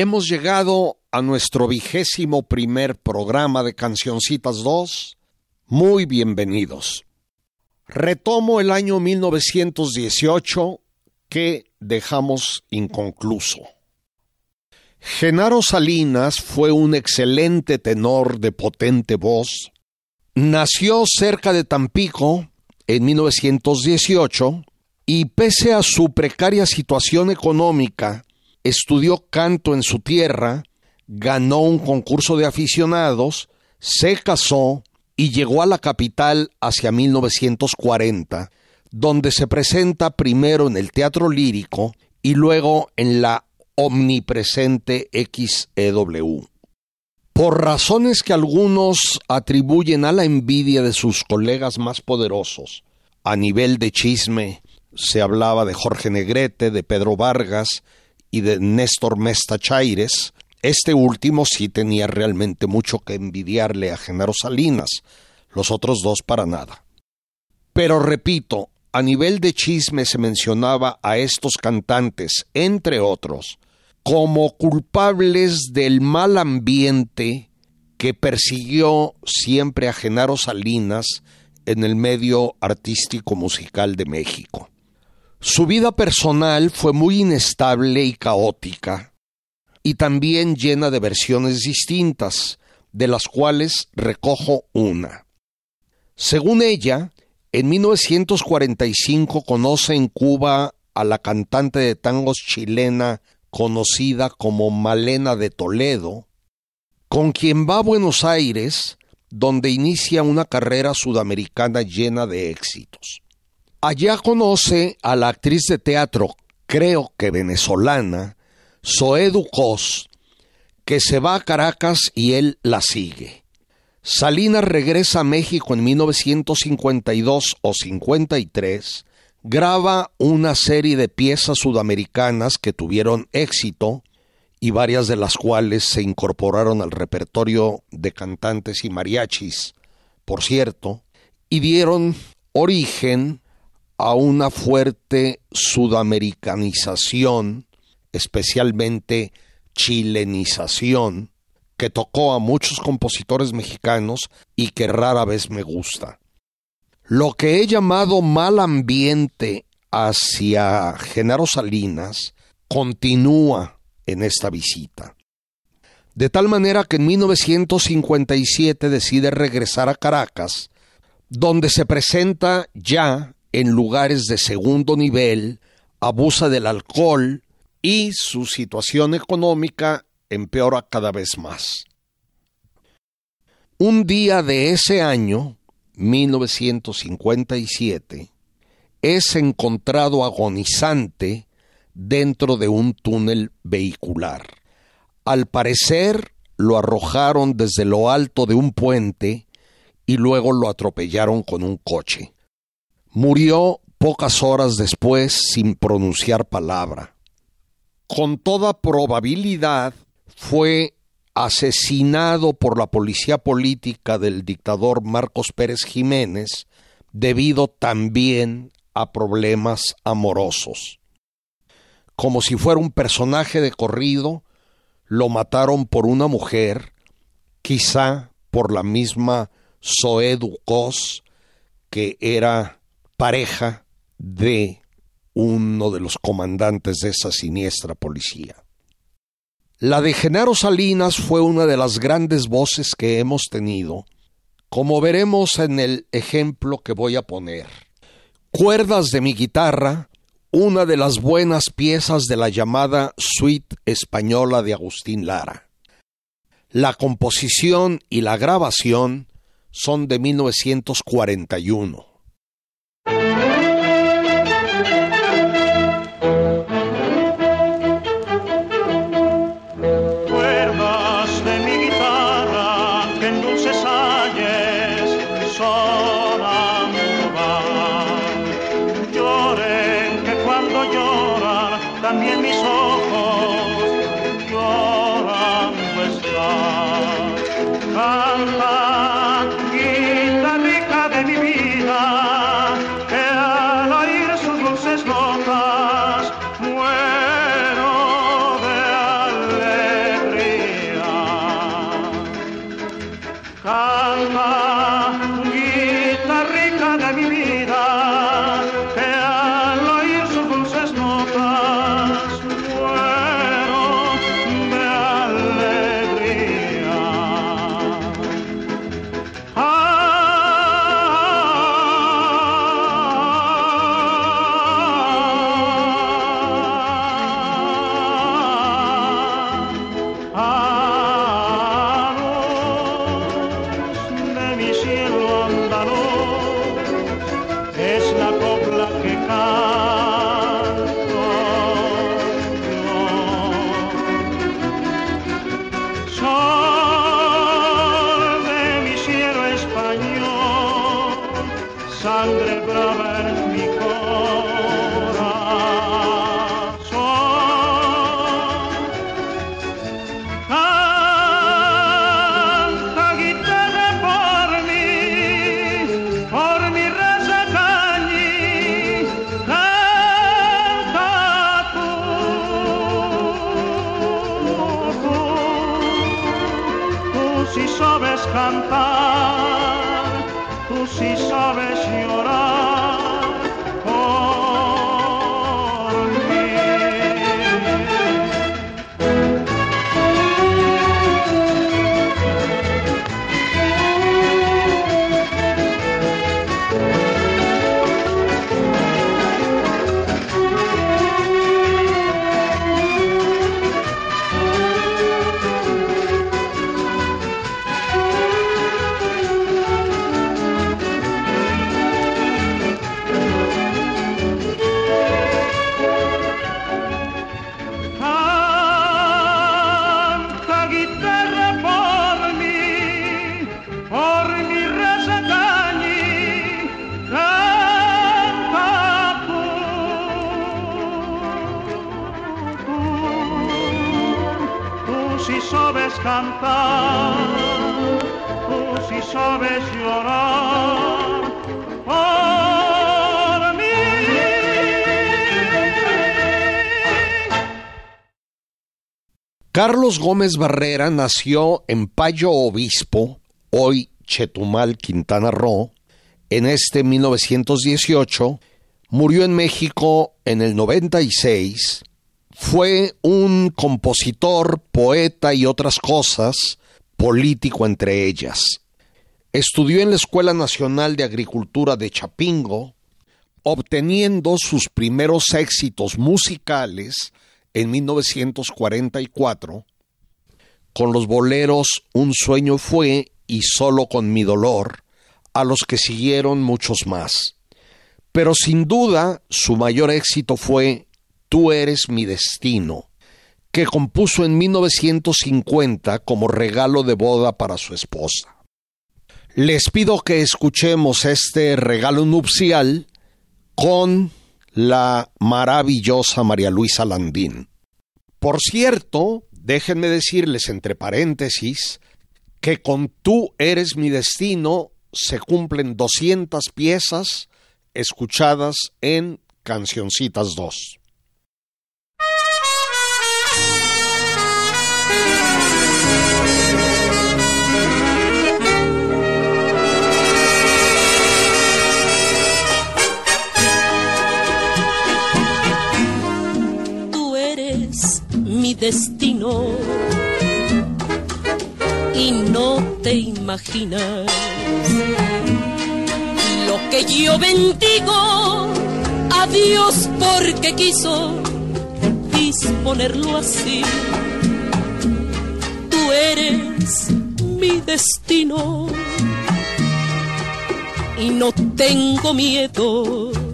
Hemos llegado a nuestro vigésimo primer programa de Cancioncitas 2. Muy bienvenidos. Retomo el año 1918 que dejamos inconcluso. Genaro Salinas fue un excelente tenor de potente voz. Nació cerca de Tampico en 1918 y pese a su precaria situación económica, estudió canto en su tierra, ganó un concurso de aficionados, se casó y llegó a la capital hacia 1940, donde se presenta primero en el Teatro Lírico y luego en la omnipresente XEW. Por razones que algunos atribuyen a la envidia de sus colegas más poderosos, a nivel de chisme se hablaba de Jorge Negrete, de Pedro Vargas, y de Néstor Mesta Chaires, este último sí tenía realmente mucho que envidiarle a Genaro Salinas, los otros dos para nada. Pero repito, a nivel de chisme se mencionaba a estos cantantes, entre otros, como culpables del mal ambiente que persiguió siempre a Genaro Salinas en el medio artístico musical de México. Su vida personal fue muy inestable y caótica, y también llena de versiones distintas, de las cuales recojo una. Según ella, en 1945 conoce en Cuba a la cantante de tangos chilena conocida como Malena de Toledo, con quien va a Buenos Aires, donde inicia una carrera sudamericana llena de éxitos. Allá conoce a la actriz de teatro, creo que venezolana, Zoe Ducos, que se va a Caracas y él la sigue. Salinas regresa a México en 1952 o 53, graba una serie de piezas sudamericanas que tuvieron éxito y varias de las cuales se incorporaron al repertorio de cantantes y mariachis, por cierto, y dieron origen a una fuerte sudamericanización, especialmente chilenización, que tocó a muchos compositores mexicanos y que rara vez me gusta. Lo que he llamado mal ambiente hacia Genaro Salinas continúa en esta visita. De tal manera que en 1957 decide regresar a Caracas, donde se presenta ya en lugares de segundo nivel, abusa del alcohol y su situación económica empeora cada vez más. Un día de ese año, 1957, es encontrado agonizante dentro de un túnel vehicular. Al parecer lo arrojaron desde lo alto de un puente y luego lo atropellaron con un coche. Murió pocas horas después sin pronunciar palabra. Con toda probabilidad fue asesinado por la policía política del dictador Marcos Pérez Jiménez debido también a problemas amorosos. Como si fuera un personaje de corrido, lo mataron por una mujer, quizá por la misma Zoé Ducos, que era pareja de uno de los comandantes de esa siniestra policía. La de Genaro Salinas fue una de las grandes voces que hemos tenido, como veremos en el ejemplo que voy a poner. Cuerdas de mi guitarra, una de las buenas piezas de la llamada suite española de Agustín Lara. La composición y la grabación son de 1941. Carlos Gómez Barrera nació en Payo Obispo, hoy Chetumal, Quintana Roo, en este 1918, murió en México en el 96, fue un compositor, poeta y otras cosas, político entre ellas. Estudió en la Escuela Nacional de Agricultura de Chapingo, obteniendo sus primeros éxitos musicales en 1944 con los boleros Un sueño fue y Solo con mi dolor, a los que siguieron muchos más. Pero sin duda su mayor éxito fue Tú eres mi destino, que compuso en 1950 como regalo de boda para su esposa. Les pido que escuchemos este regalo nupcial con la maravillosa María Luisa Landín. Por cierto, déjenme decirles entre paréntesis que con Tú eres mi destino se cumplen 200 piezas escuchadas en Cancioncitas 2. Destino y no te imaginas lo que yo bendigo a Dios porque quiso disponerlo así. Tú eres mi destino y no tengo miedo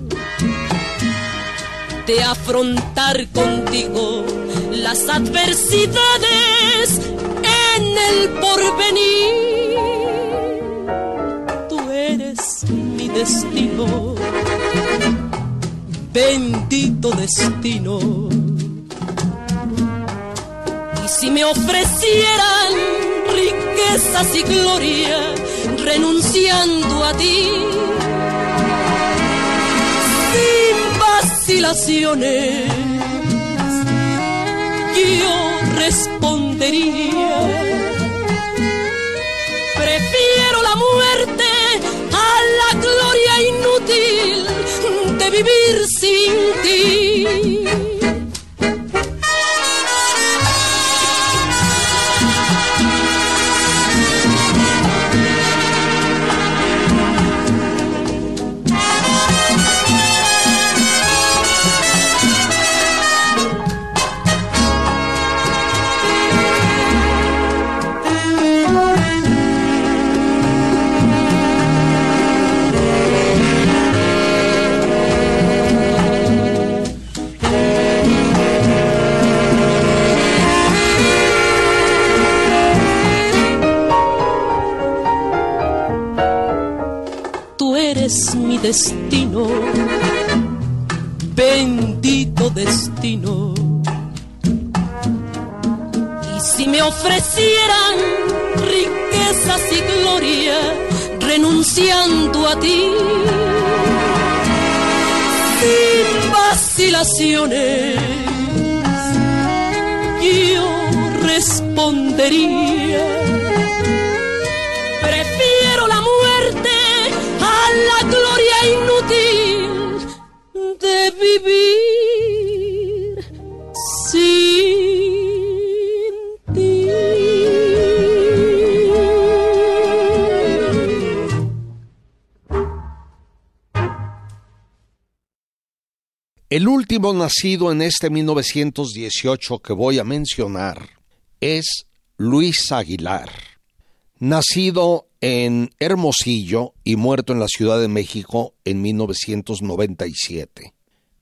de afrontar contigo las adversidades en el porvenir. Tú eres mi destino, bendito destino. Y si me ofrecieran riquezas y gloria, renunciando a ti, yo respondería. Prefiero la muerte a la gloria inútil de vivir sin ti. Bendito destino. Y si me ofrecieran riquezas y gloria, renunciando a ti, sin vacilaciones, yo respondería, prefiero la muerte Nacido en este 1918 que voy a mencionar es Luis Aguilar, nacido en Hermosillo y muerto en la Ciudad de México en 1997.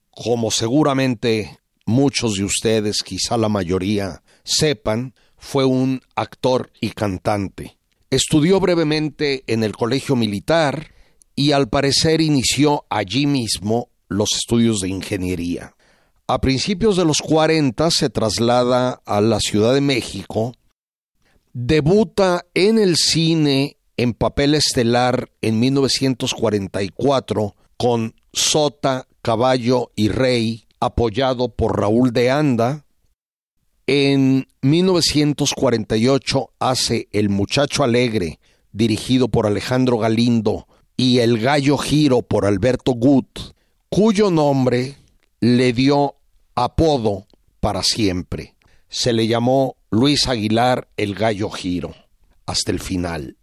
Como seguramente muchos de ustedes, quizá la mayoría, sepan, fue un actor y cantante. Estudió brevemente en el Colegio Militar y al parecer inició allí mismo los estudios de ingeniería. A principios de los 40 se traslada a la Ciudad de México, debuta en el cine en papel estelar en 1944 con Sota, Caballo y Rey, apoyado por Raúl de Anda. En 1948 hace El Muchacho Alegre, dirigido por Alejandro Galindo, y El Gallo Giro por Alberto Gut, cuyo nombre le dio apodo para siempre. Se le llamó Luis Aguilar El Gallo Giro, hasta el final.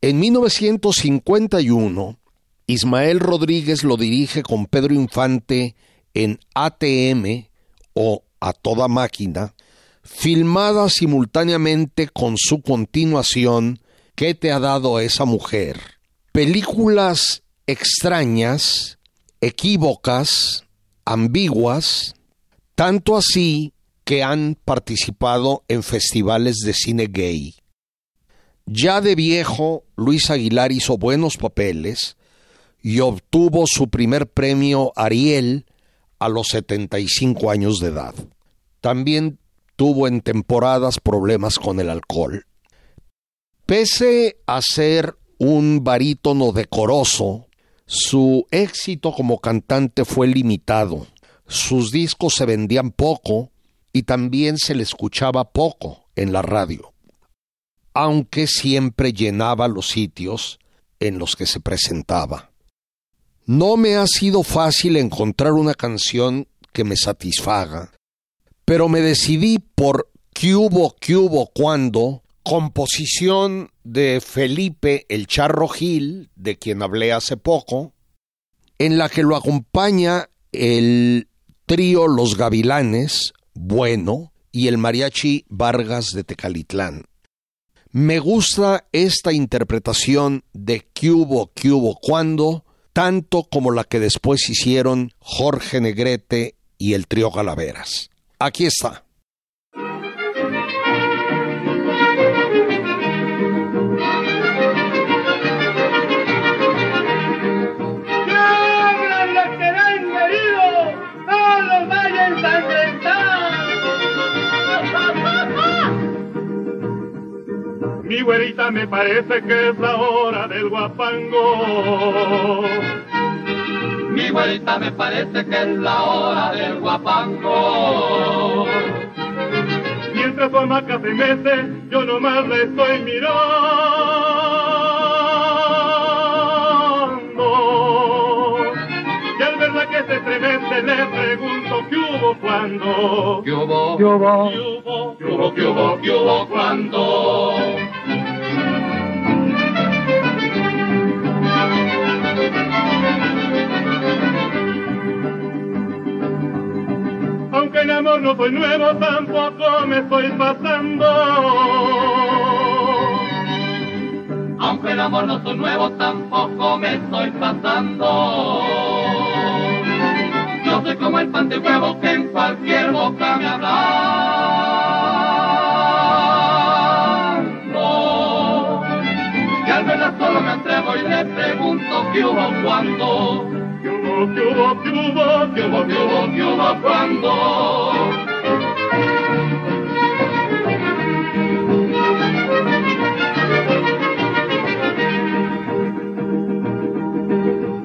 En 1951, Ismael Rodríguez lo dirige con Pedro Infante en ATM o A Toda Máquina, filmada simultáneamente con su continuación ¿Qué te ha dado esa mujer? Películas extrañas, equívocas, ambiguas, tanto así que han participado en festivales de cine gay. Ya de viejo, Luis Aguilar hizo buenos papeles y obtuvo su primer premio Ariel a los 75 años de edad. También tuvo en temporadas problemas con el alcohol. Pese a ser un barítono decoroso, su éxito como cantante fue limitado. Sus discos se vendían poco y también se le escuchaba poco en la radio aunque siempre llenaba los sitios en los que se presentaba. No me ha sido fácil encontrar una canción que me satisfaga, pero me decidí por ¿Qué hubo, qué hubo, cuando? Composición de Felipe el Charro Gil, de quien hablé hace poco, en la que lo acompaña el trío Los Gavilanes, bueno, y el mariachi Vargas de Tecalitlán. Me gusta esta interpretación de que hubo, cuando, tanto como la que después hicieron Jorge Negrete y el trío Calaveras. Aquí está. Güerita me parece que es la hora del guapango. Mi güerita me parece que es la hora del guapango. Mientras su hamaca se mete, yo nomás le estoy mirando. Y al verla que se estremece, le pregunto qué hubo cuando. ¿Qué hubo? ¿Qué hubo? ¿Qué hubo? ¿Qué hubo? ¿Qué hubo? ¿Qué hubo? ¿Cuándo? Aunque en amor no soy nuevo, tampoco me estoy pasando. Aunque el amor no soy nuevo, tampoco me estoy pasando. Yo soy como el pan de huevo que en cualquier boca me hablando. Y al verla solo me atrevo y le pregunto qué hubo cuando. ¿Qué hubo? ¿Qué hubo? ¿Qué hubo? ¿Qué hubo? ¿Qué hubo? ¿Qué hubo? cuando?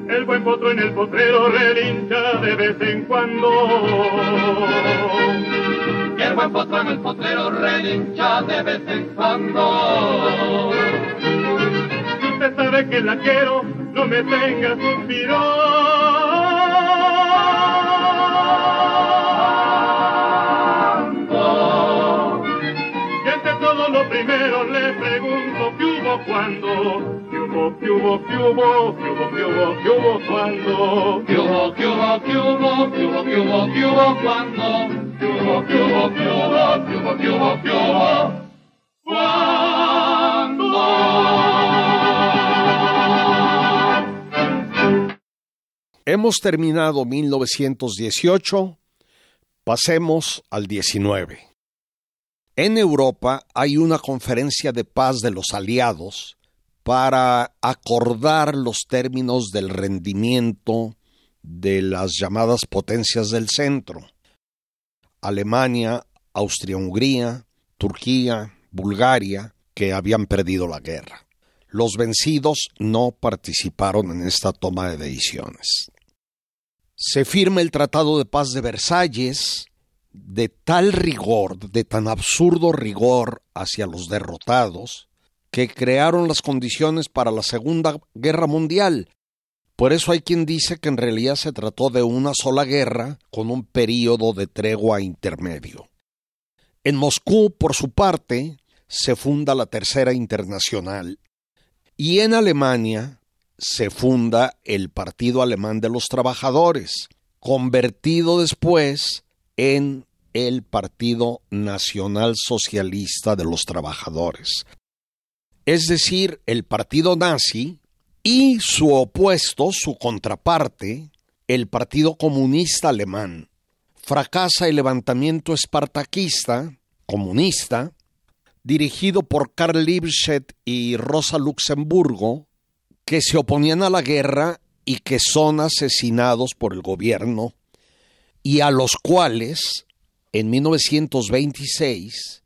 El buen potro en el potrero relincha de vez en cuando. Y el buen potro en el potrero relincha de vez en cuando. Usted sabe que la quiero, no me tenga suspirando. Primero le pregunto qué hubo cuando. ¿Qué hubo? ¿Qué hubo? ¿Qué hubo? ¿Qué hubo? ¿Qué hubo? ¿Qué hubo cuando? ¿Qué hubo? ¿Qué hubo? ¿Qué hubo? ¿Qué hubo? ¿Qué hubo? ¿Qué hubo? cuando? ¿Qué hubo? ¿Qué hubo? ¿Qué hubo? ¿Qué hubo? ¿Qué hubo? ¿Qué hubo? Hemos terminado 1918, pasemos al 19. En Europa hay una conferencia de paz de los aliados para acordar los términos del rendimiento de las llamadas potencias del centro. Alemania, Austria-Hungría, Turquía, Bulgaria, que habían perdido la guerra. Los vencidos no participaron en esta toma de decisiones. Se firma el Tratado de Paz de Versalles de tal rigor, de tan absurdo rigor hacia los derrotados, que crearon las condiciones para la Segunda Guerra Mundial. Por eso hay quien dice que en realidad se trató de una sola guerra con un período de tregua intermedio. En Moscú, por su parte, se funda la Tercera Internacional y en Alemania se funda el Partido Alemán de los Trabajadores, convertido después en el Partido Nacional Socialista de los Trabajadores. Es decir, el partido nazi y su opuesto, su contraparte, el Partido Comunista Alemán. Fracasa el levantamiento espartaquista, comunista, dirigido por Karl Liebknecht y Rosa Luxemburgo, que se oponían a la guerra y que son asesinados por el gobierno, y a los cuales, en 1926,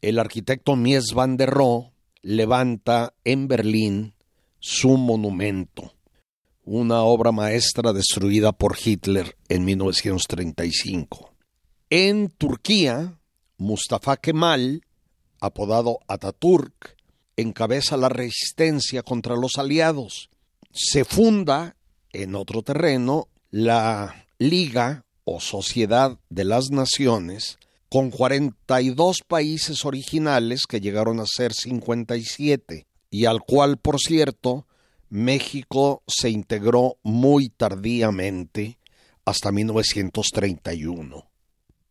el arquitecto Mies van der Rohe levanta en Berlín su monumento, una obra maestra destruida por Hitler en 1935. En Turquía, Mustafa Kemal, apodado Ataturk, encabeza la resistencia contra los aliados. Se funda en otro terreno la Liga o Sociedad de las Naciones con 42 países originales que llegaron a ser 57 y al cual, por cierto, México se integró muy tardíamente hasta 1931.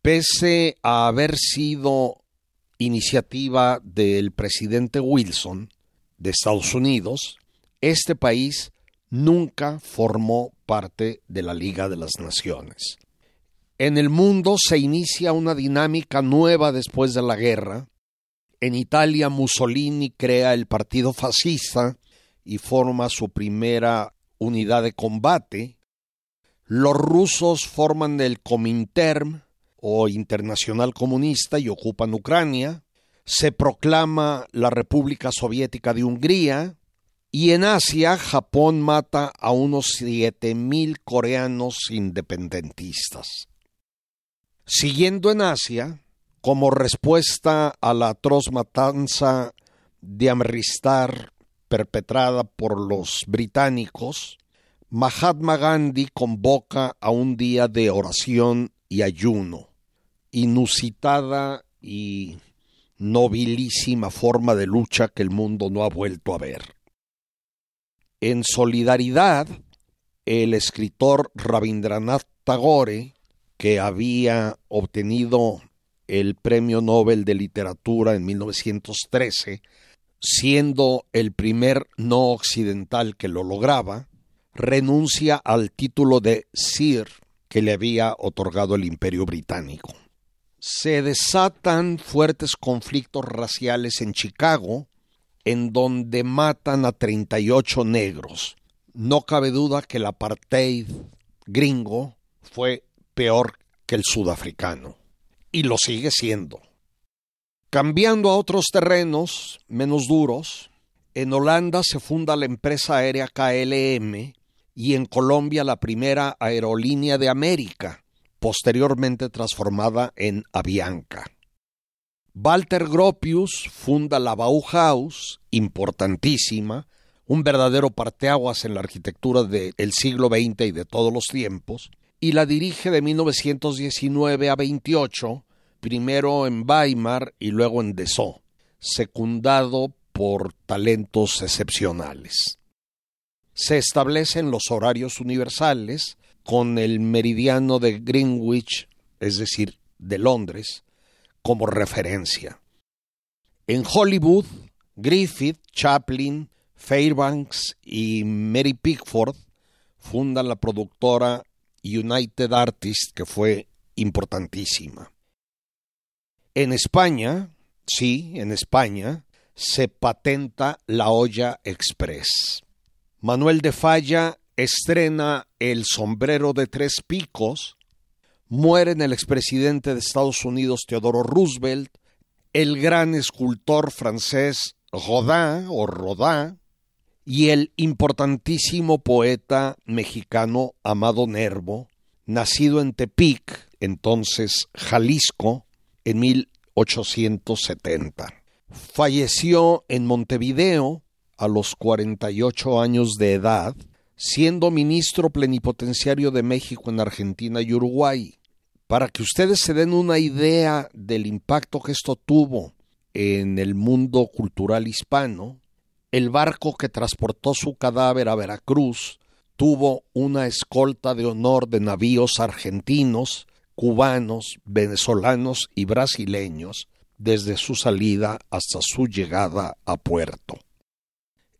Pese a haber sido iniciativa del presidente Wilson de Estados Unidos, este país nunca formó parte de la Liga de las Naciones. En el mundo se inicia una dinámica nueva después de la guerra. En Italia Mussolini crea el partido fascista y forma su primera unidad de combate. Los rusos forman el Comintern o Internacional Comunista y ocupan Ucrania. se proclama la República Soviética de Hungría y en Asia Japón mata a unos 7.000 coreanos independentistas. Siguiendo en Asia, como respuesta a la atroz matanza de Amristar perpetrada por los británicos, Mahatma Gandhi convoca a un día de oración y ayuno, inusitada y nobilísima forma de lucha que el mundo no ha vuelto a ver. En solidaridad, el escritor Rabindranath Tagore, que había obtenido el Premio Nobel de Literatura en 1913, siendo el primer no occidental que lo lograba, renuncia al título de Sir que le había otorgado el Imperio Británico. Se desatan fuertes conflictos raciales en Chicago, en donde matan a 38 negros. No cabe duda que el apartheid gringo fue peor que el sudafricano, y lo sigue siendo. Cambiando a otros terrenos menos duros, en Holanda se funda la empresa aérea KLM y en Colombia la primera aerolínea de América, posteriormente transformada en Avianca. Walter Gropius funda la Bauhaus, importantísima, un verdadero parteaguas en la arquitectura del siglo XX y de todos los tiempos, y la dirige de 1919 a 28 primero en Weimar y luego en Dessau, secundado por talentos excepcionales. Se establecen los horarios universales con el meridiano de Greenwich, es decir, de Londres, como referencia. En Hollywood, Griffith, Chaplin, Fairbanks y Mary Pickford fundan la productora United Artists, que fue importantísima. En España, sí, en España, se patenta la olla express. Manuel de Falla estrena el sombrero de tres picos, mueren el expresidente de Estados Unidos Teodoro Roosevelt, el gran escultor francés Rodin o Rodin y el importantísimo poeta mexicano Amado Nervo, nacido en Tepic, entonces Jalisco, en 1870. Falleció en Montevideo a los 48 años de edad, siendo ministro plenipotenciario de México en Argentina y Uruguay. Para que ustedes se den una idea del impacto que esto tuvo en el mundo cultural hispano, el barco que transportó su cadáver a Veracruz tuvo una escolta de honor de navíos argentinos cubanos, venezolanos y brasileños desde su salida hasta su llegada a puerto.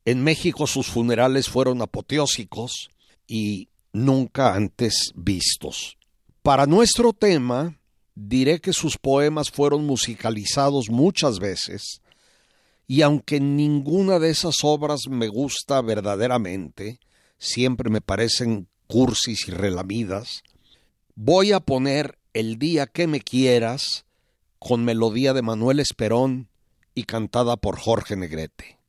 En México sus funerales fueron apoteósicos y nunca antes vistos. Para nuestro tema, diré que sus poemas fueron musicalizados muchas veces, y aunque ninguna de esas obras me gusta verdaderamente, siempre me parecen cursis y relamidas, Voy a poner El día que me quieras con melodía de Manuel Esperón y cantada por Jorge Negrete.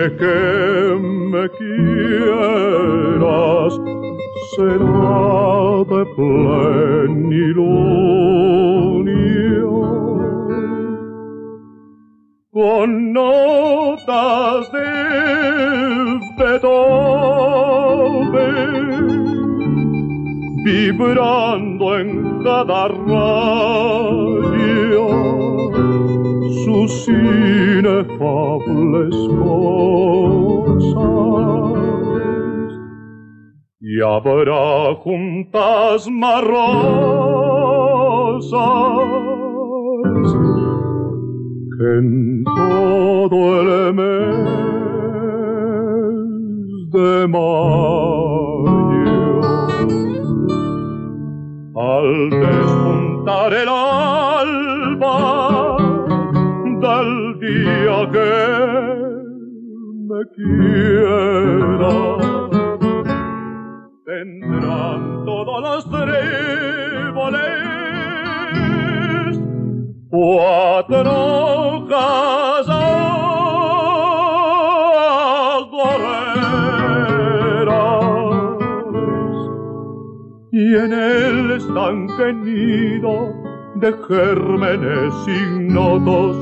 Noche que me quieras será de plenilunio con notas de Beethoven vibrando en cada rayo sus inefables cosas y habrá juntas marrosas que en todo el mes de mayo. Al despuntar el alba tendrán todos los tréboles cuatro casas y en el estanque nido de gérmenes ignotos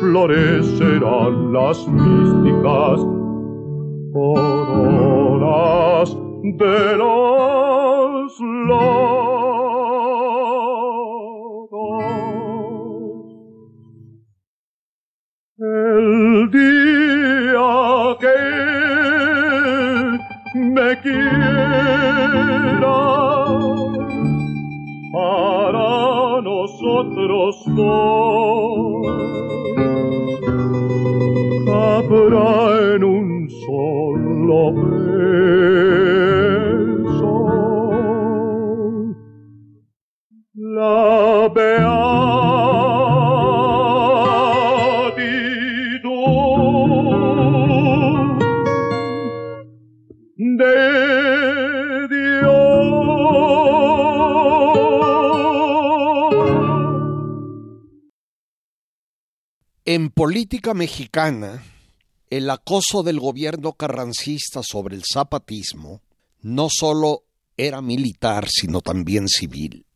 florecerán las místicas coronas de los locos. El día que me quiera para nosotros dos habrá En política mexicana, el acoso del gobierno carrancista sobre el zapatismo no solo era militar, sino también civil,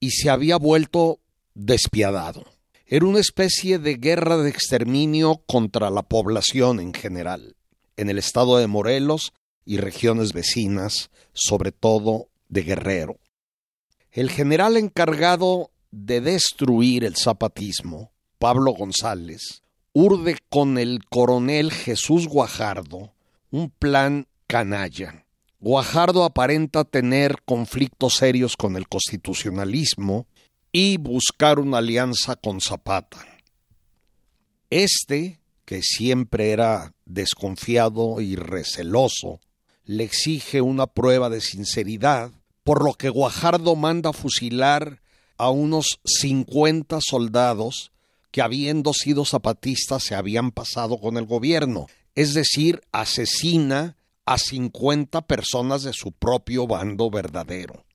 y se había vuelto despiadado. Era una especie de guerra de exterminio contra la población en general, en el estado de Morelos y regiones vecinas, sobre todo de Guerrero. El general encargado de destruir el zapatismo, Pablo González, urde con el coronel Jesús Guajardo un plan canalla. Guajardo aparenta tener conflictos serios con el constitucionalismo y buscar una alianza con Zapata. Este, que siempre era desconfiado y receloso, le exige una prueba de sinceridad, por lo que Guajardo manda fusilar a unos 50 soldados que habiendo sido zapatistas se habían pasado con el gobierno, es decir, asesina a 50 personas de su propio bando verdadero.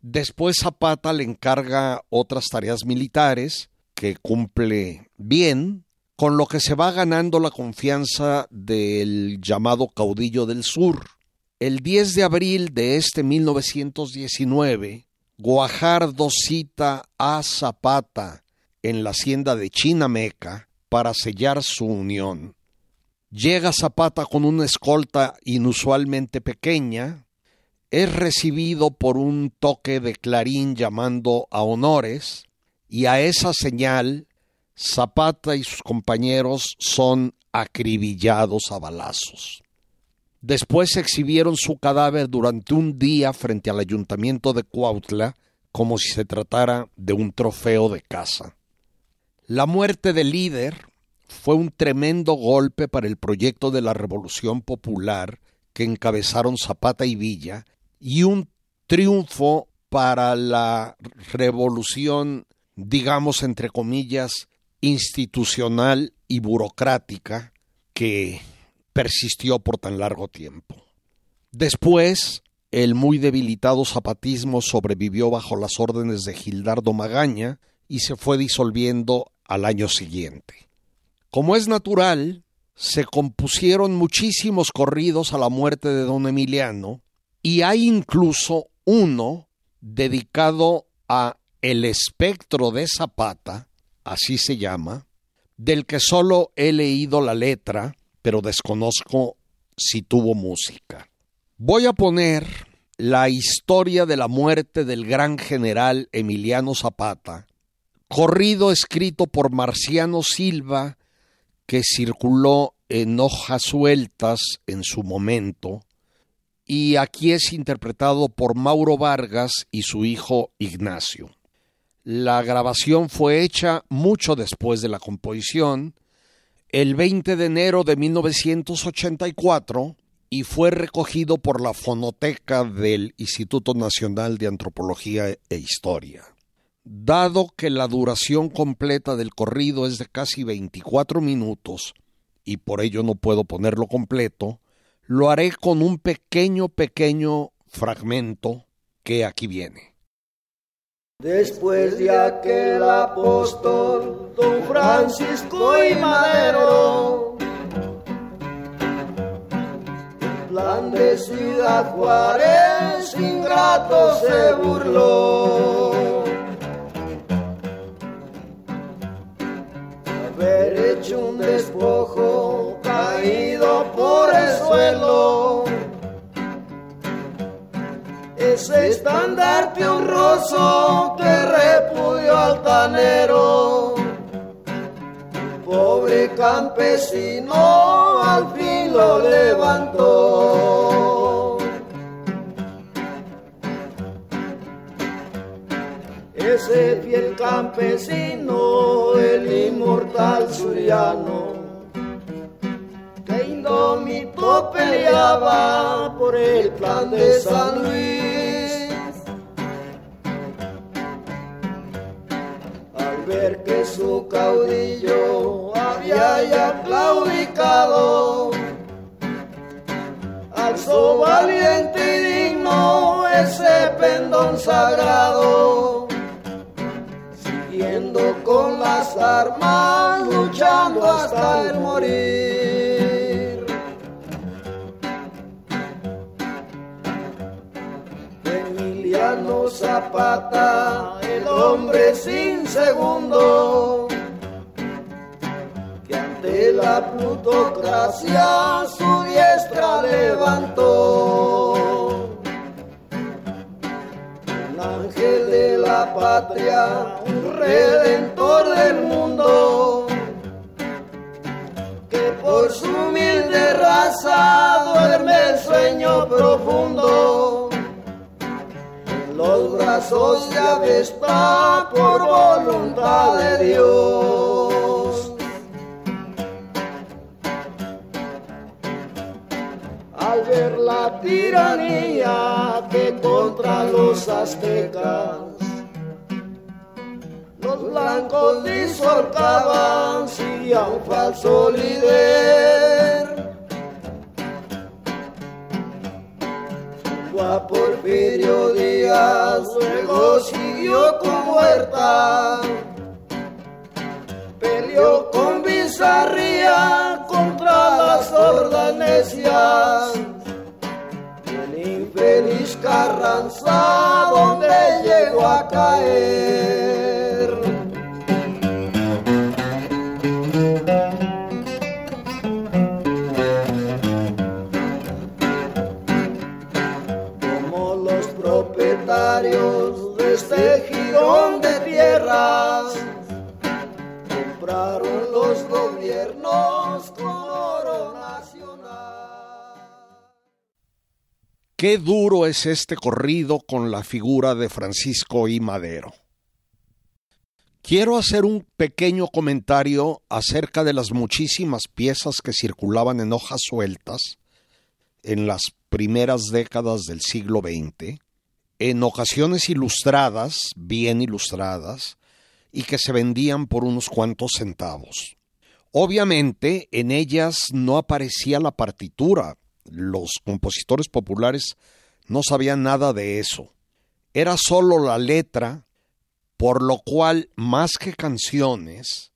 Después Zapata le encarga otras tareas militares que cumple bien, con lo que se va ganando la confianza del llamado caudillo del sur. El 10 de abril de este 1919, Guajardo cita a Zapata en la hacienda de Chinameca para sellar su unión. Llega Zapata con una escolta inusualmente pequeña, es recibido por un toque de clarín llamando a honores, y a esa señal Zapata y sus compañeros son acribillados a balazos. Después exhibieron su cadáver durante un día frente al ayuntamiento de Cuautla como si se tratara de un trofeo de caza. La muerte del líder fue un tremendo golpe para el proyecto de la Revolución Popular que encabezaron Zapata y Villa y un triunfo para la revolución, digamos, entre comillas, institucional y burocrática que persistió por tan largo tiempo. Después, el muy debilitado zapatismo sobrevivió bajo las órdenes de Gildardo Magaña y se fue disolviendo al año siguiente. Como es natural, se compusieron muchísimos corridos a la muerte de don Emiliano y hay incluso uno dedicado a El espectro de Zapata, así se llama, del que solo he leído la letra, pero desconozco si tuvo música. Voy a poner la historia de la muerte del gran general Emiliano Zapata, corrido escrito por Marciano Silva, que circuló en hojas sueltas en su momento, y aquí es interpretado por Mauro Vargas y su hijo Ignacio. La grabación fue hecha mucho después de la composición, el 20 de enero de 1984, y fue recogido por la fonoteca del Instituto Nacional de Antropología e Historia. Dado que la duración completa del corrido es de casi 24 minutos, y por ello no puedo ponerlo completo, lo haré con un pequeño, pequeño fragmento que aquí viene. Después de aquel apóstol, don Francisco y Madero, plan de Ciudad Juárez ingrato se burló. Haber hecho un despojo caído por el suelo ese estandarte honroso que repudio altanero. Pobre campesino al fin lo levantó. Ese fiel campesino, el inmortal suriano, que indómito peleaba por el plan de San Luis. Al ver que su caudillo había ya claudicado, alzó valiente y digno ese pendón sagrado siguiendo con las armas, luchando hasta el morir. Emiliano Zapata, el hombre sin segundo, que ante la plutocracia su diestra levantó ángel de la patria, redentor del mundo, que por su humilde raza duerme el sueño profundo. En los brazos de está por voluntad de Dios. Al ver la tiranía que contra los aztecas los blancos disolcaban si a un falso líder. Fue a Porfirio Díaz, luego siguió con Huerta, peleó con Bizarría las necias. El infeliz Carranza, donde llegó a caer. Como los propietarios de este girón de tierras compraron los gobiernos Qué duro es este corrido con la figura de Francisco I. Madero. Quiero hacer un pequeño comentario acerca de las muchísimas piezas que circulaban en hojas sueltas en las primeras décadas del siglo XX, en ocasiones ilustradas, bien ilustradas, y que se vendían por unos cuantos centavos. Obviamente en ellas no aparecía la partitura, los compositores populares no sabían nada de eso. Era solo la letra, por lo cual, más que canciones,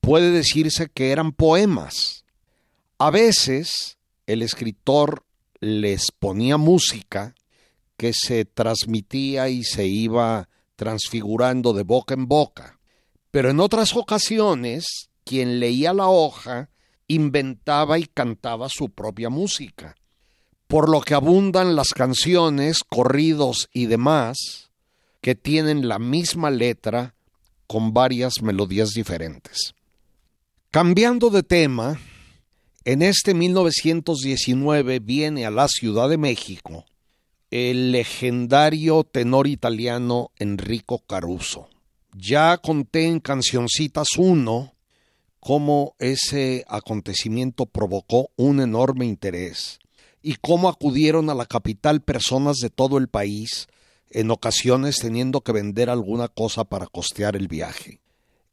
puede decirse que eran poemas. A veces el escritor les ponía música que se transmitía y se iba transfigurando de boca en boca. Pero en otras ocasiones, quien leía la hoja inventaba y cantaba su propia música, por lo que abundan las canciones, corridos y demás que tienen la misma letra con varias melodías diferentes. Cambiando de tema, En este 1919 viene a la Ciudad de México el legendario tenor italiano Enrico Caruso. Ya conté en Cancioncitas 1 cómo ese acontecimiento provocó un enorme interés y cómo acudieron a la capital personas de todo el país, en ocasiones teniendo que vender alguna cosa para costear el viaje.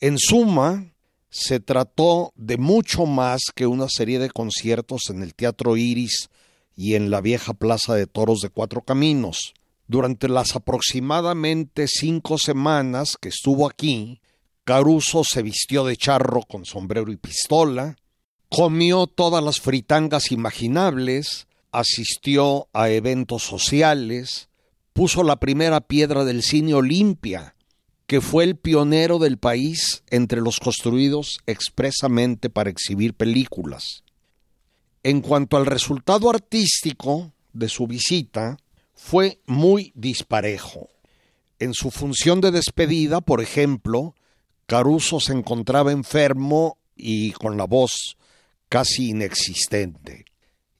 En suma, se trató de mucho más que una serie de conciertos en el Teatro Iris y en la vieja Plaza de Toros de Cuatro Caminos. Durante las aproximadamente cinco semanas que estuvo aquí, Caruso se vistió de charro con sombrero y pistola, comió todas las fritangas imaginables, asistió a eventos sociales, puso la primera piedra del cine Olimpia, que fue el pionero del país entre los construidos expresamente para exhibir películas. En cuanto al resultado artístico de su visita, fue muy disparejo. En su función de despedida, por ejemplo, Caruso se encontraba enfermo y con la voz casi inexistente.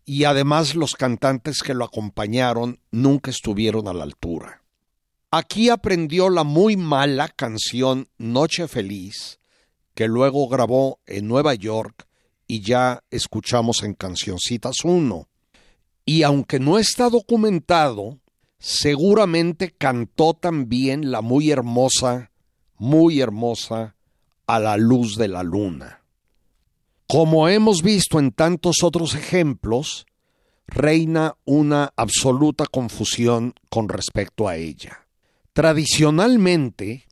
Y además los cantantes que lo acompañaron nunca estuvieron a la altura. Aquí aprendió la muy mala canción Noche Feliz, que luego grabó en Nueva York y ya escuchamos en Cancioncitas 1. Y aunque no está documentado, seguramente cantó también la muy hermosa, muy hermosa, a la luz de la luna. Como hemos visto en tantos otros ejemplos, reina una absoluta confusión con respecto a ella. Tradicionalmente,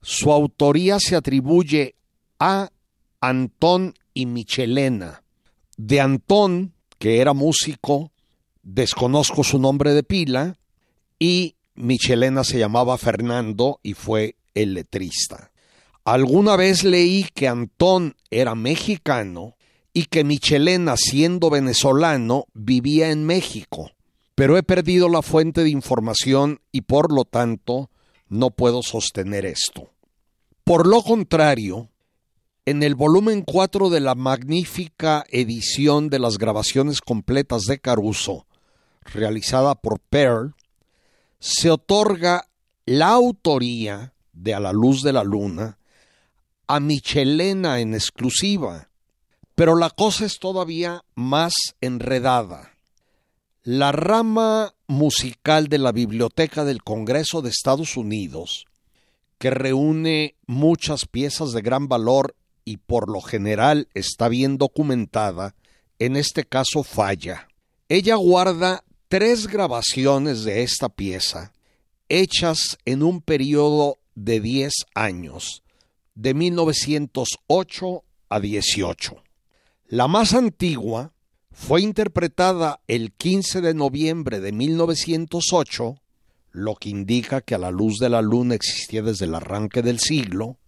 su autoría se atribuye a Antón y Michelena. De Antón, que era músico, desconozco su nombre de pila, y Michelena se llamaba Fernando y fue el letrista. Alguna vez leí que Antón era mexicano y que Michelena, siendo venezolano, vivía en México pero he perdido la fuente de información y por lo tanto no puedo sostener esto. Por lo contrario, en el volumen 4 de la magnífica edición de las grabaciones completas de Caruso, realizada por Pearl, se otorga la autoría de A la luz de la luna a Michelena en exclusiva, pero la cosa es todavía más enredada. La rama musical de la Biblioteca del Congreso de Estados Unidos, que reúne muchas piezas de gran valor y por lo general está bien documentada, en este caso falla. Ella guarda tres grabaciones de esta pieza, hechas en un periodo de 10 años, de 1908 a 18. La más antigua fue interpretada el 15 de noviembre de 1908, lo que indica que a la luz de la luna existía desde el arranque del siglo,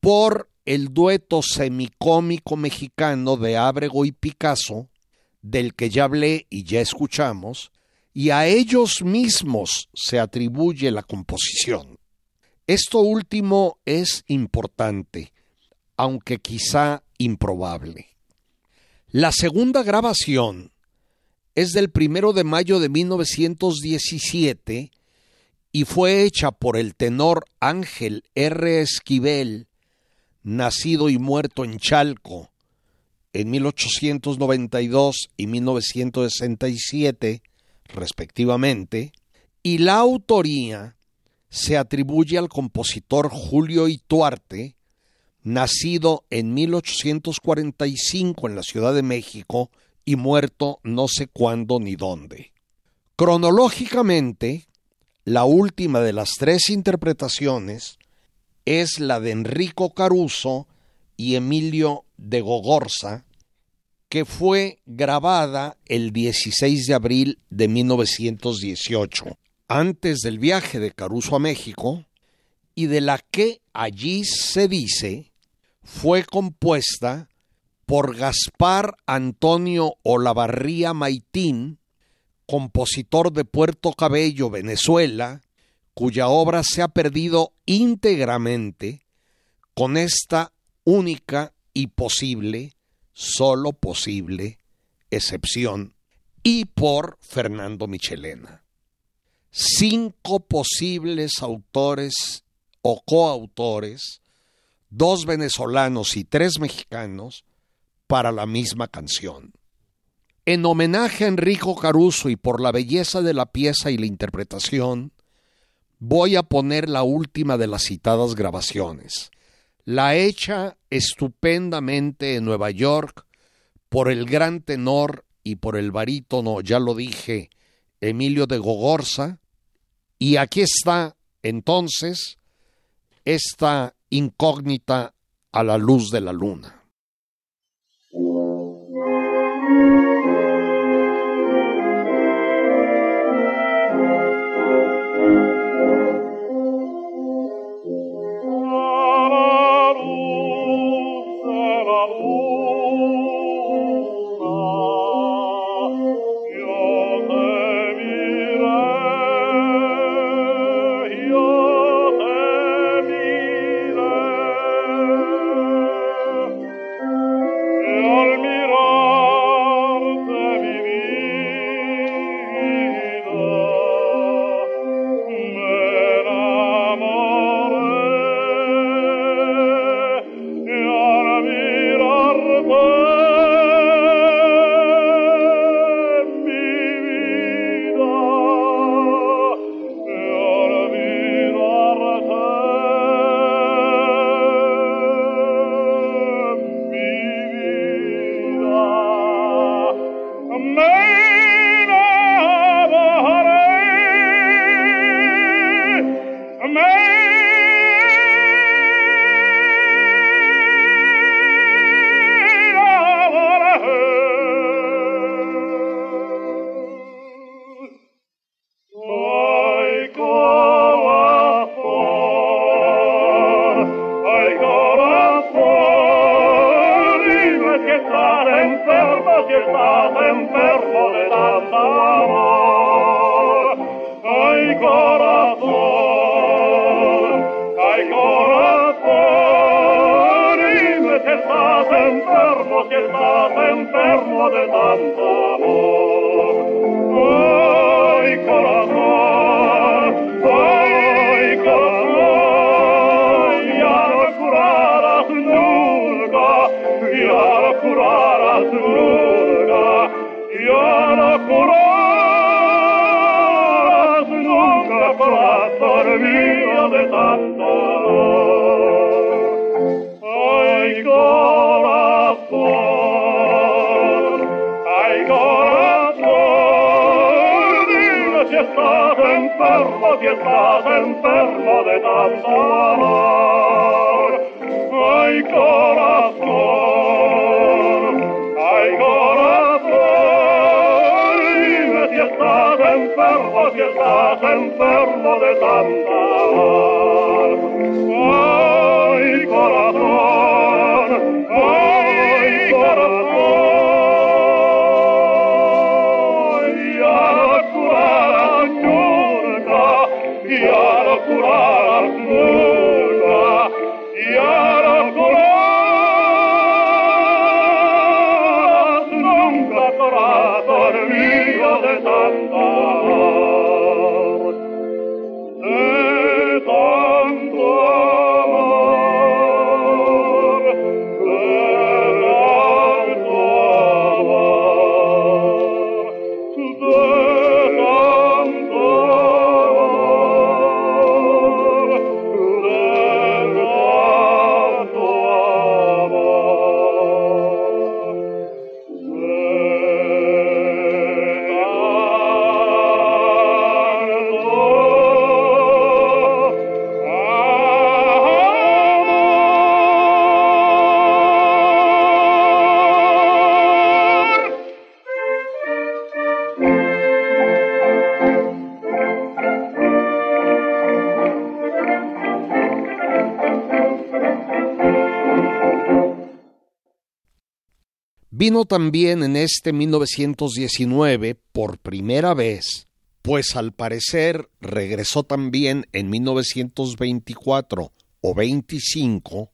por el dueto semicómico mexicano de Ábrego y Picasso, del que ya hablé y ya escuchamos, y a ellos mismos se atribuye la composición. Esto último es importante, aunque quizá improbable. La segunda grabación es del primero de mayo de 1917 y fue hecha por el tenor Ángel R. Esquivel, nacido y muerto en Chalco en 1892 y 1967, respectivamente, y la autoría se atribuye al compositor Julio Ituarte, nacido en 1845 en la Ciudad de México y muerto no sé cuándo ni dónde. Cronológicamente, la última de las tres interpretaciones es la de Enrico Caruso y Emilio de Gogorza, que fue grabada el 16 de abril de 1918, antes del viaje de Caruso a México, y de la que allí se dice fue compuesta por Gaspar Antonio Olavarría Maitín, compositor de Puerto Cabello, Venezuela, cuya obra se ha perdido íntegramente con esta única y posible solo posible excepción y por Fernando Michelena. Cinco posibles autores o coautores, dos venezolanos y tres mexicanos, para la misma canción. En homenaje a Enrico Caruso y por la belleza de la pieza y la interpretación, voy a poner la última de las citadas grabaciones, la hecha estupendamente en Nueva York por el gran tenor y por el barítono, ya lo dije, Emilio de Gogorza, y aquí está entonces esta incógnita a la luz de la luna. estaba enferma, si estaba enfermo de tanto amor. Ay, corazón, ay, corazón, dime si estás enfermo, si estás enfermo de tanto amor. mía de tanto dolor. Ay, corazón, ay, corazón, dime si estás enfermo, si estás enfermo de tanto dolor. Ay, corazón, ay, corazón, dime si estás enfermo, si estás enfermo de tanto Lord. of Vino también en este 1919 por primera vez, pues al parecer regresó también en 1924 o 25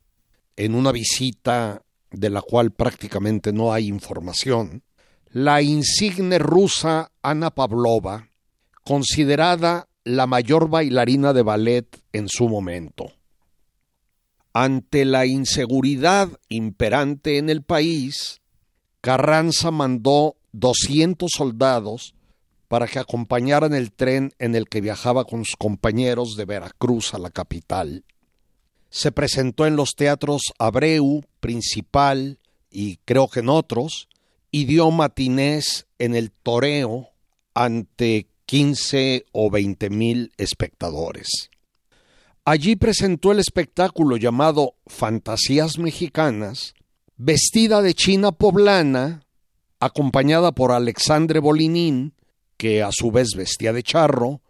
en una visita de la cual prácticamente no hay información, la insigne rusa Ana Pavlova, considerada la mayor bailarina de ballet en su momento. Ante la inseguridad imperante en el país, Carranza mandó 200 soldados para que acompañaran el tren en el que viajaba con sus compañeros de Veracruz a la capital. Se presentó en los teatros Abreu, Principal y creo que en otros, y dio matinés en el toreo ante 15 o 20 mil espectadores. Allí presentó el espectáculo llamado Fantasías Mexicanas, vestida de china poblana, acompañada por Alexandre Bolinín, que a su vez vestía de charro,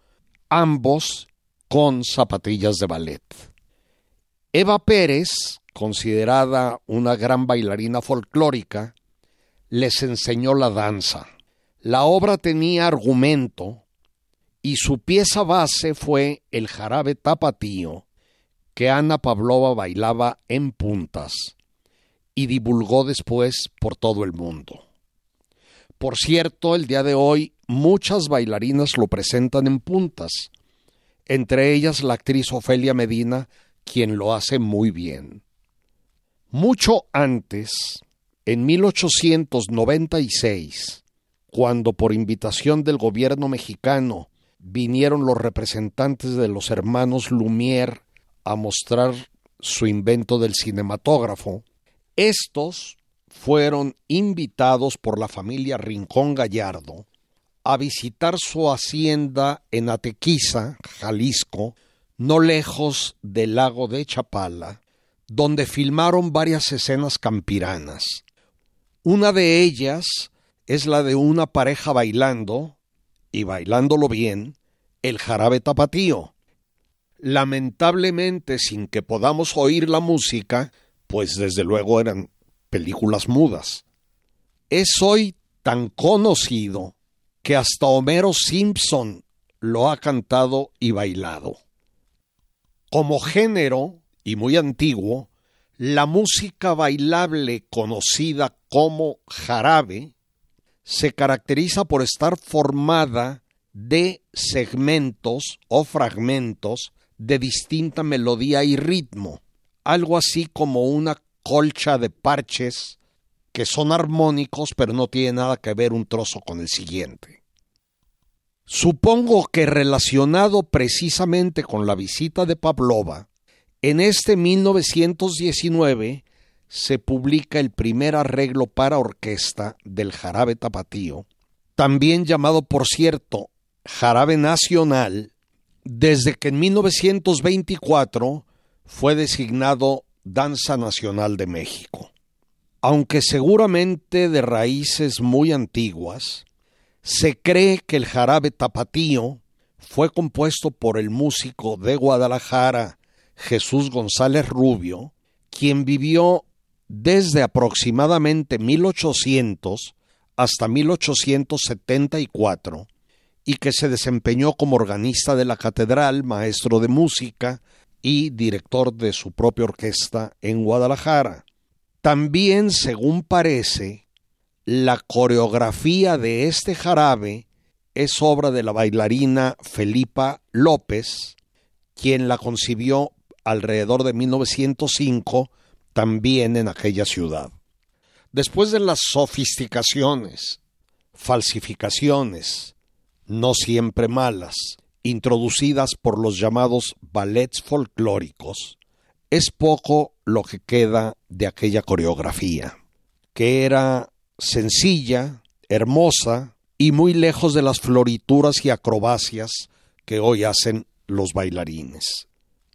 ambos con zapatillas de ballet. Eva Pérez, considerada una gran bailarina folclórica, les enseñó la danza. La obra tenía argumento, y su pieza base fue el jarabe tapatío que Ana Pavlova bailaba en puntas y divulgó después por todo el mundo. Por cierto, el día de hoy muchas bailarinas lo presentan en puntas, entre ellas la actriz Ofelia Medina, quien lo hace muy bien. Mucho antes, en 1896, cuando por invitación del gobierno mexicano vinieron los representantes de los hermanos Lumière a mostrar su invento del cinematógrafo. Estos fueron invitados por la familia Rincón Gallardo a visitar su hacienda en Atequiza, Jalisco, no lejos del lago de Chapala, donde filmaron varias escenas campiranas. Una de ellas es la de una pareja bailando y bailándolo bien, el jarabe tapatío. Lamentablemente, sin que podamos oír la música, pues desde luego eran películas mudas. Es hoy tan conocido que hasta Homero Simpson lo ha cantado y bailado. Como género, y muy antiguo, la música bailable conocida como jarabe se caracteriza por estar formada de segmentos o fragmentos de distinta melodía y ritmo, algo así como una colcha de parches que son armónicos pero no tiene nada que ver un trozo con el siguiente. Supongo que relacionado precisamente con la visita de Pavlova, en este 1919 se publica el primer arreglo para orquesta del jarabe tapatío, también llamado, por cierto, jarabe nacional, desde que en 1924 fue designado Danza Nacional de México. Aunque seguramente de raíces muy antiguas, se cree que el jarabe tapatío fue compuesto por el músico de Guadalajara, Jesús González Rubio, quien vivió desde aproximadamente 1800 hasta 1874 y que se desempeñó como organista de la catedral, maestro de música y director de su propia orquesta en Guadalajara. También, según parece, la coreografía de este jarabe es obra de la bailarina Felipa López, quien la concibió alrededor de 1905 también en aquella ciudad. Después de las sofisticaciones, falsificaciones, no siempre malas, introducidas por los llamados ballets folclóricos, es poco lo que queda de aquella coreografía, que era sencilla, hermosa y muy lejos de las florituras y acrobacias que hoy hacen los bailarines,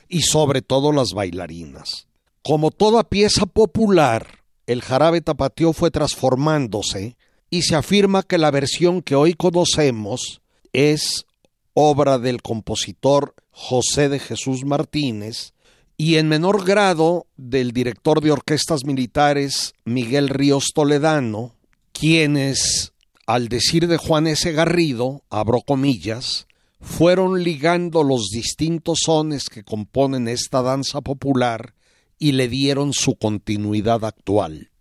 y sobre todo las bailarinas. Como toda pieza popular, el jarabe tapatío fue transformándose y se afirma que la versión que hoy conocemos es obra del compositor José de Jesús Martínez y en menor grado del director de orquestas militares Miguel Ríos Toledano, quienes, al decir de Juan S. Garrido, abro comillas, fueron ligando los distintos sones que componen esta danza popular y le dieron su continuidad actual.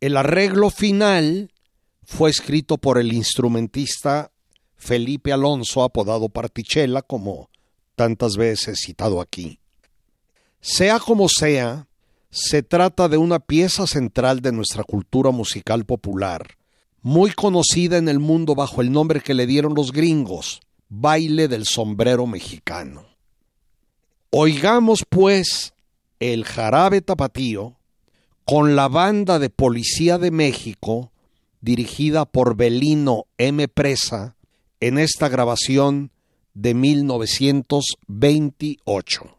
El arreglo final fue escrito por el instrumentista Felipe Alonso, apodado Partichela, como tantas veces citado aquí. Sea como sea, se trata de una pieza central de nuestra cultura musical popular, muy conocida en el mundo bajo el nombre que le dieron los gringos, baile del sombrero mexicano. Oigamos, pues, el jarabe tapatío con la banda de Policía de México, dirigida por Belino M. Presa, en esta grabación de 1928.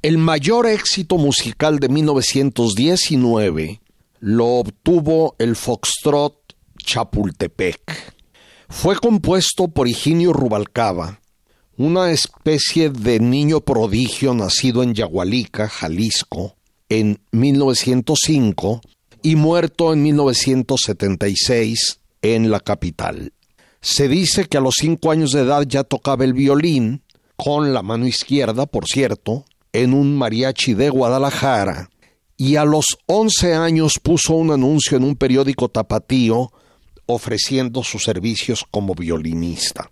El mayor éxito musical de 1919 lo obtuvo el Foxtrot Chapultepec. Fue compuesto por Higinio Rubalcaba, una especie de niño prodigio nacido en Yagualica, Jalisco, en 1905 y muerto en 1976 en la capital. Se dice que a los cinco años de edad ya tocaba el violín, con la mano izquierda, por cierto, en un mariachi de Guadalajara y a los 11 años puso un anuncio en un periódico tapatío ofreciendo sus servicios como violinista.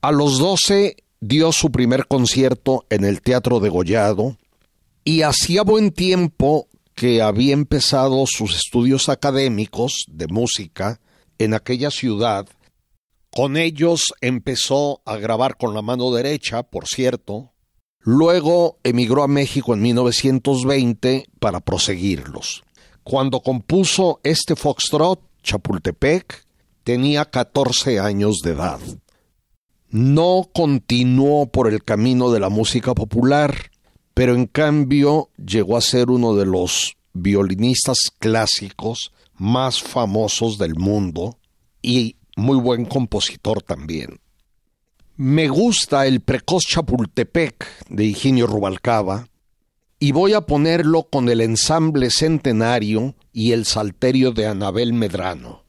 A los 12 dio su primer concierto en el Teatro de Gollado y hacía buen tiempo que había empezado sus estudios académicos de música en aquella ciudad. Con ellos empezó a grabar con la mano derecha, por cierto, Luego emigró a México en 1920 para proseguirlos. Cuando compuso este foxtrot, Chapultepec, tenía 14 años de edad. No continuó por el camino de la música popular, pero en cambio llegó a ser uno de los violinistas clásicos más famosos del mundo y muy buen compositor también. Me gusta el precoz Chapultepec de Higinio Rubalcaba y voy a ponerlo con el ensamble centenario y el salterio de Anabel Medrano.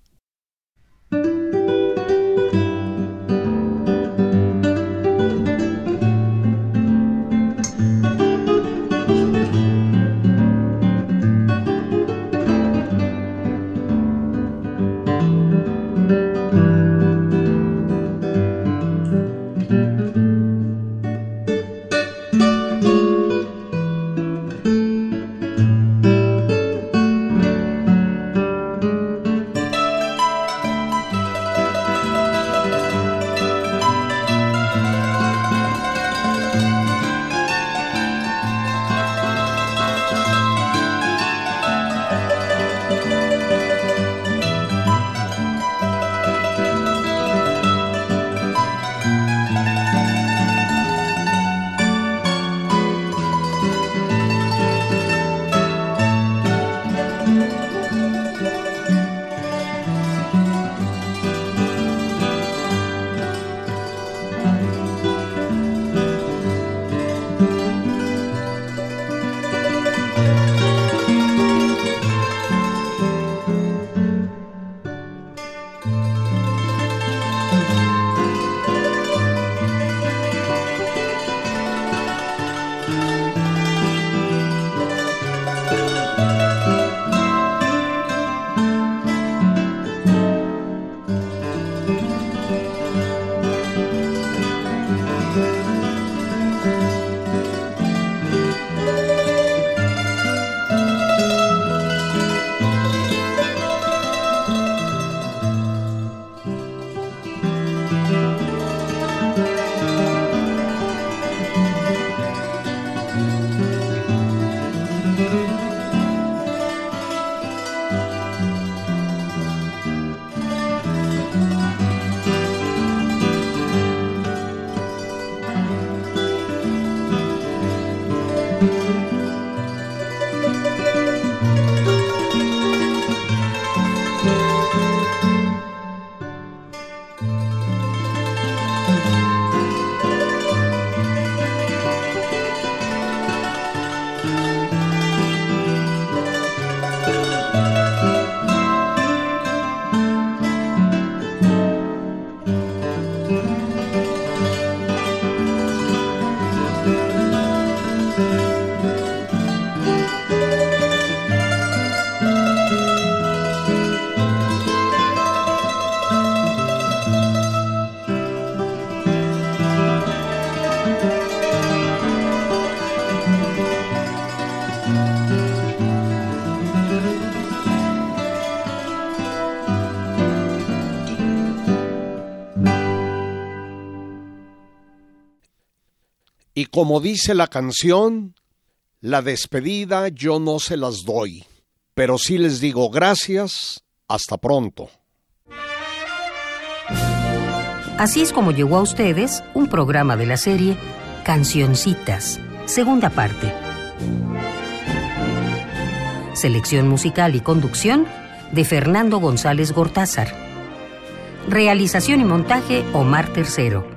Como dice la canción, la despedida yo no se las doy, pero sí les digo gracias, hasta pronto. Así es como llegó a ustedes un programa de la serie Cancioncitas, segunda parte. Selección musical y conducción de Fernando González Gortázar. Realización y montaje Omar Tercero.